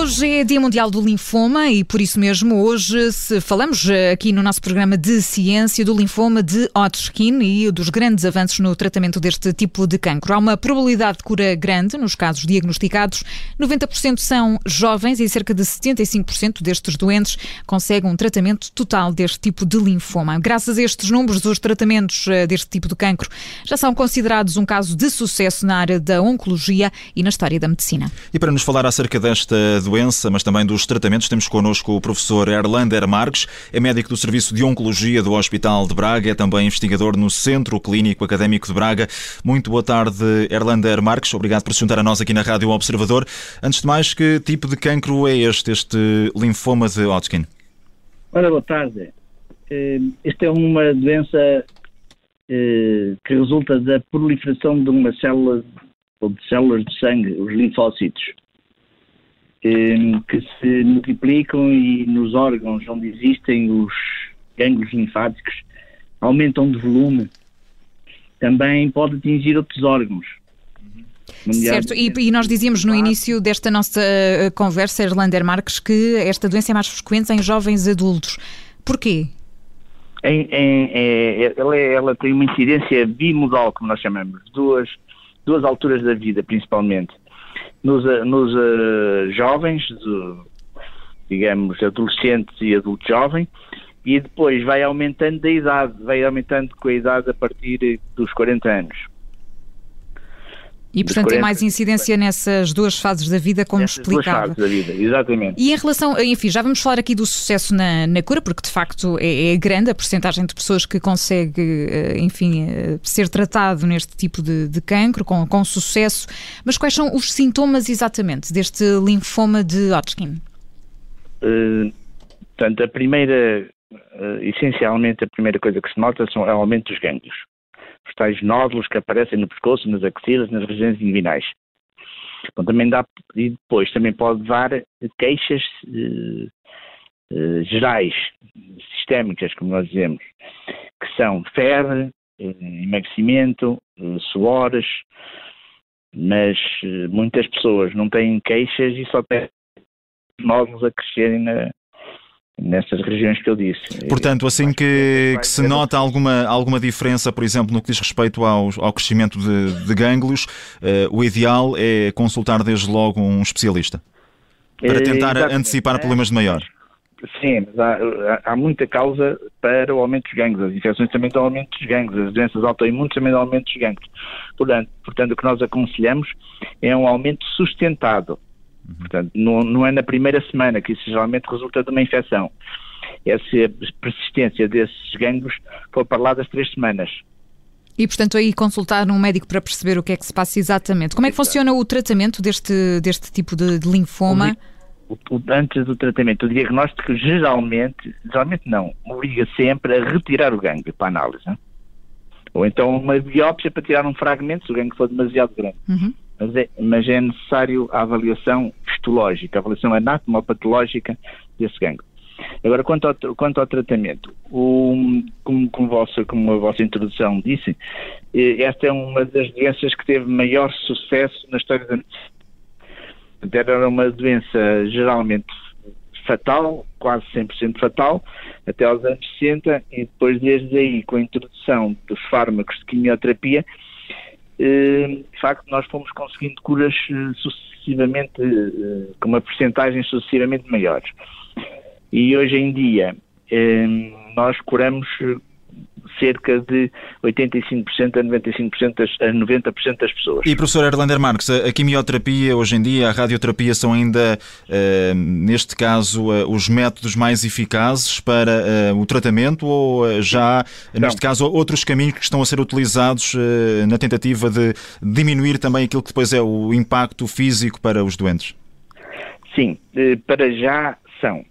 Hoje é Dia Mundial do Linfoma e por isso mesmo hoje se falamos eh, aqui no nosso programa de ciência do linfoma de Hodgkin e dos grandes avanços no tratamento deste tipo de cancro. Há uma probabilidade de cura grande nos casos diagnosticados. 90% são jovens e cerca de 75% destes doentes conseguem um tratamento total deste tipo de linfoma. Graças a estes números, os tratamentos eh, deste tipo de cancro já são considerados um caso de sucesso na área da oncologia e na história da medicina. E para nos falar acerca desta doença, mas também dos tratamentos, temos connosco o professor Erlander Marques, é médico do Serviço de Oncologia do Hospital de Braga, é também investigador no Centro Clínico Académico de Braga. Muito boa tarde, Erlander Marques. Obrigado por se juntar a nós aqui na Rádio Observador. Antes de mais, que tipo de cancro é este, este linfoma de Hodgkin? Ora, boa tarde. Eh, esta é uma doença eh, que resulta da proliferação de uma célula ou de células de sangue, os linfócitos. Que se multiplicam e nos órgãos onde existem os gânglios linfáticos aumentam de volume. Também pode atingir outros órgãos. Certo, e, e, nós dizíamos no início desta nossa eh, conversa, Erlander Marques, que esta doença é mais frequente em jovens adultos. Porquê? Em, em, é, ela, é, ela, tem uma incidência bimodal, como nós chamamos, duas, duas alturas da vida, principalmente nos, eh, nos uh, jovens, de, digamos, adolescentes e adulto jovem, e depois vai aumentando da idade, vai aumentando com a idade a partir dos 40 anos. E, portanto, tem mais incidência nessas duas fases da vida, como nessas explicava. Duas fases da vida, exatamente. E em relação, enfim, já vamos falar aqui do sucesso na, na cura, porque de facto é, é, grande a porcentagem de pessoas que consegue, eh, enfim, eh, ser tratado neste tipo de, de cancro, com, com sucesso. Mas quais são os sintomas exatamente deste linfoma de Hodgkin? Uh, portanto, a primeira, uh, essencialmente, a primeira coisa que se nota são, é o aumento dos gânglios os tais nódulos que aparecem no pescoço, nas axilas, nas regiões inguinais. Então, também dá, e depois também pode dar queixas eh, eh, gerais, sistémicas, como nós dizemos, que são febre, eh, emagrecimento, suores, mas muitas pessoas não têm queixas e só têm nódulos a crescerem na, nessas regiões que eu disse. Portanto, assim que, que, se nota alguma, alguma diferença, por exemplo, no que diz respeito ao, ao crescimento de, de gânglios, uh, o ideal é consultar desde logo um especialista para eh, tentar Exatamente. antecipar problemas de maior. Sim, mas há, há, muita causa para o aumento dos gânglios. As infecções também dão aumento dos gânglios, as doenças autoimunes também dão aumento dos gânglios. Portanto, portanto, o que nós aconselhamos é um aumento sustentado Portanto, não, não é na primeira semana que isso geralmente resulta de uma infecção. É se a persistência desses gânglios for para lá das três semanas. E, portanto, aí consultar um médico para perceber o que é que se passa exatamente. Como é que funciona o tratamento deste, deste tipo de, de linfoma? O, o, antes do tratamento, o diagnóstico geralmente, geralmente não, obriga sempre a retirar o gânglio para análise. Hein? Ou então uma biópsia para tirar um fragmento se o gânglio for demasiado grande. Uhum mas é, mas é necessário a avaliação histológica, a avaliação anatomopatológica desse gânglio. Agora, quanto ao, quanto ao tratamento, o, como, como, vossa, como a vossa introdução disse, eh, esta é uma das doenças que teve maior sucesso na história da medicina. Era uma doença geralmente fatal, quase 100% fatal, até aos anos 60, e depois, desde aí, com a introdução dos fármacos de quimioterapia, de facto nós fomos conseguindo curas eh, sucessivamente, eh, com uma percentagem sucessivamente maior. E hoje em dia nós curamos cerca de 85% a 95% das, a 90% das pessoas. E professor Erlander Marques, a quimioterapia hoje em dia, a radioterapia são ainda, uh, neste caso, uh, os métodos mais eficazes para uh, o tratamento ou já, Não. neste caso, outros caminhos que estão a ser utilizados na tentativa de diminuir também aquilo que depois é o impacto físico para os doentes? Sim, para já são.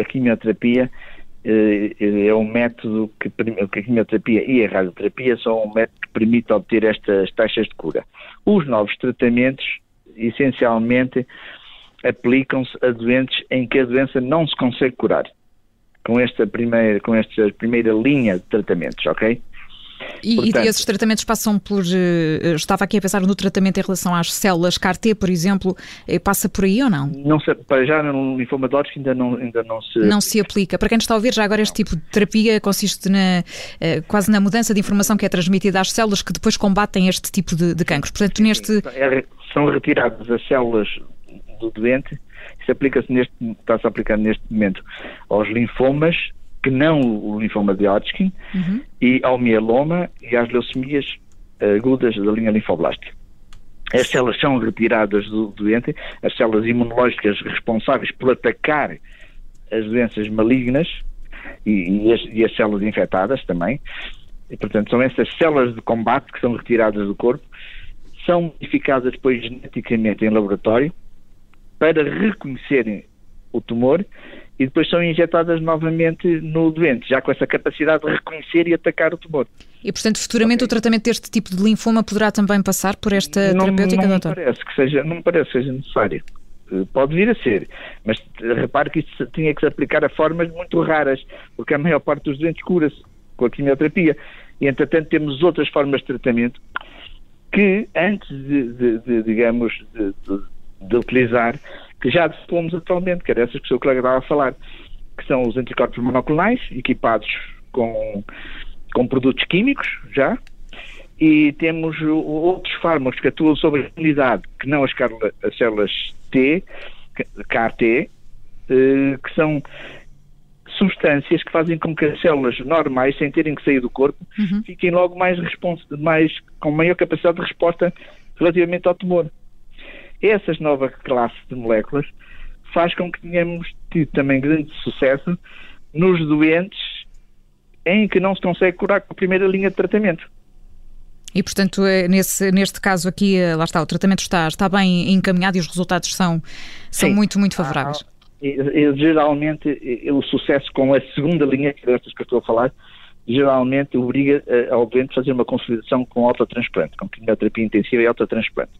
a quimioterapia eh, é um método que a quimioterapia e a radioterapia são um método que permite obter estas taxas de cura. Os novos tratamentos, essencialmente, aplicam-se a doentes em que a doença não se consegue curar, com esta primeira, com esta primeira linha de tratamentos, ok? E, Portanto, e esses tratamentos passam por. Uh, estava aqui a pensar no tratamento em relação às células CAR-T, por exemplo, uh, passa por aí ou não? Não se, para já no linfoma de Hodgkin ainda não, ainda não se. Não se aplica. Para quem está a ouvir, já agora este tipo de terapia consiste na, quase na mudança de informação que é transmitida às células que depois combatem este tipo de, de cancros. Portanto, neste. É, são retiradas as células do doente, isso aplica-se neste, está-se a aplicar neste momento aos linfomas que não o linfoma de Hodgkin, uhum. e ao mieloma e às leucemias agudas da linha linfoblástica. As células são retiradas do doente, as células imunológicas responsáveis por atacar as doenças malignas e, e, as, e as células infectadas também, e, portanto, são essas células de combate que são retiradas do corpo, são modificadas depois geneticamente em laboratório para reconhecerem o tumor e depois são injetadas novamente no doente, já com essa capacidade de reconhecer e atacar o tumor. E, portanto, futuramente okay. o tratamento deste tipo de linfoma poderá também passar por esta não, terapêutica, não doutor? Parece que seja, não me parece que seja necessário. Eh, pode vir a ser, mas repare que isto tinha que se aplicar a formas muito raras, porque a maior parte dos doentes cura-se com a quimioterapia. E, entretanto, temos outras formas de tratamento que, antes de, de, de digamos, de, de utilizar, que já dispomos atualmente, que era essas que o seu colega estava a falar, que são os anticorpos monoclonais, equipados com, com produtos químicos, já, e temos outros fármacos que atuam sobre a imunidade, que não as, as células T, CAR-T, eh, que são substâncias que fazem com que as células normais, sem terem que sair do corpo, uhum. fiquem logo mais, mais com maior capacidade de resposta relativamente ao tumor essas nova classe de moléculas faz com que tenhamos tido também grande sucesso nos doentes em que não se consegue curar com a primeira linha de tratamento. E, portanto, é, nesse, neste caso aqui, eh, lá está, o tratamento está, está bem encaminhado e os resultados são, são muito, muito favoráveis. Ah, e, geralmente, o sucesso com a segunda linha, que é destas que eu estou a falar, geralmente obriga eh, ao doente a fazer uma consolidação com autotransplante, com quimioterapia intensiva e autotransplante.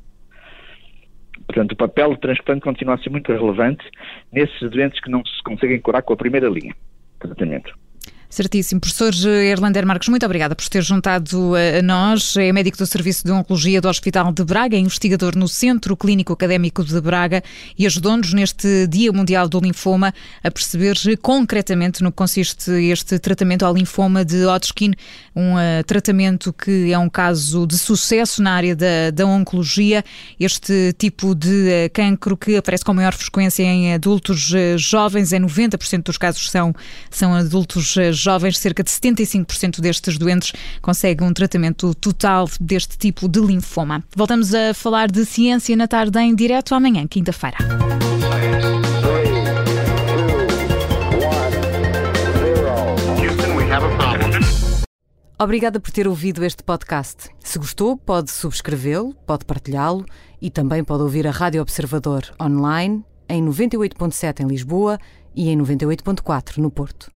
Portanto, o papel do transplante continua a ser muito relevante nesses doentes que não se conseguem curar com a primeira linha de tratamento. Certíssimo. Professor Erlander Marques, muito obrigada por ter juntado a nós. É médico do Serviço de Oncologia do Hospital de Braga, é investigador no Centro Clínico Académico de Braga e ajudou-nos neste Dia Mundial do Linfoma a perceber concretamente no que consiste este tratamento ao linfoma de Hodgkin, um uh, tratamento que é um caso de sucesso na área da, da oncologia. Este tipo de uh, cancro que aparece com maior frequência em adultos uh, jovens, em 90% dos casos são, são adultos jovens jovens, cerca de 75% destes doentes conseguem um tratamento total deste tipo de linfoma. Voltamos a falar de ciência na tarde em direto amanhã, quinta-feira. Obrigada por ter ouvido este podcast. Se gostou, pode subscrevê-lo, pode partilhá-lo e também pode ouvir a Rádio Observador online em 98.7 em Lisboa e em 98.4 no Porto.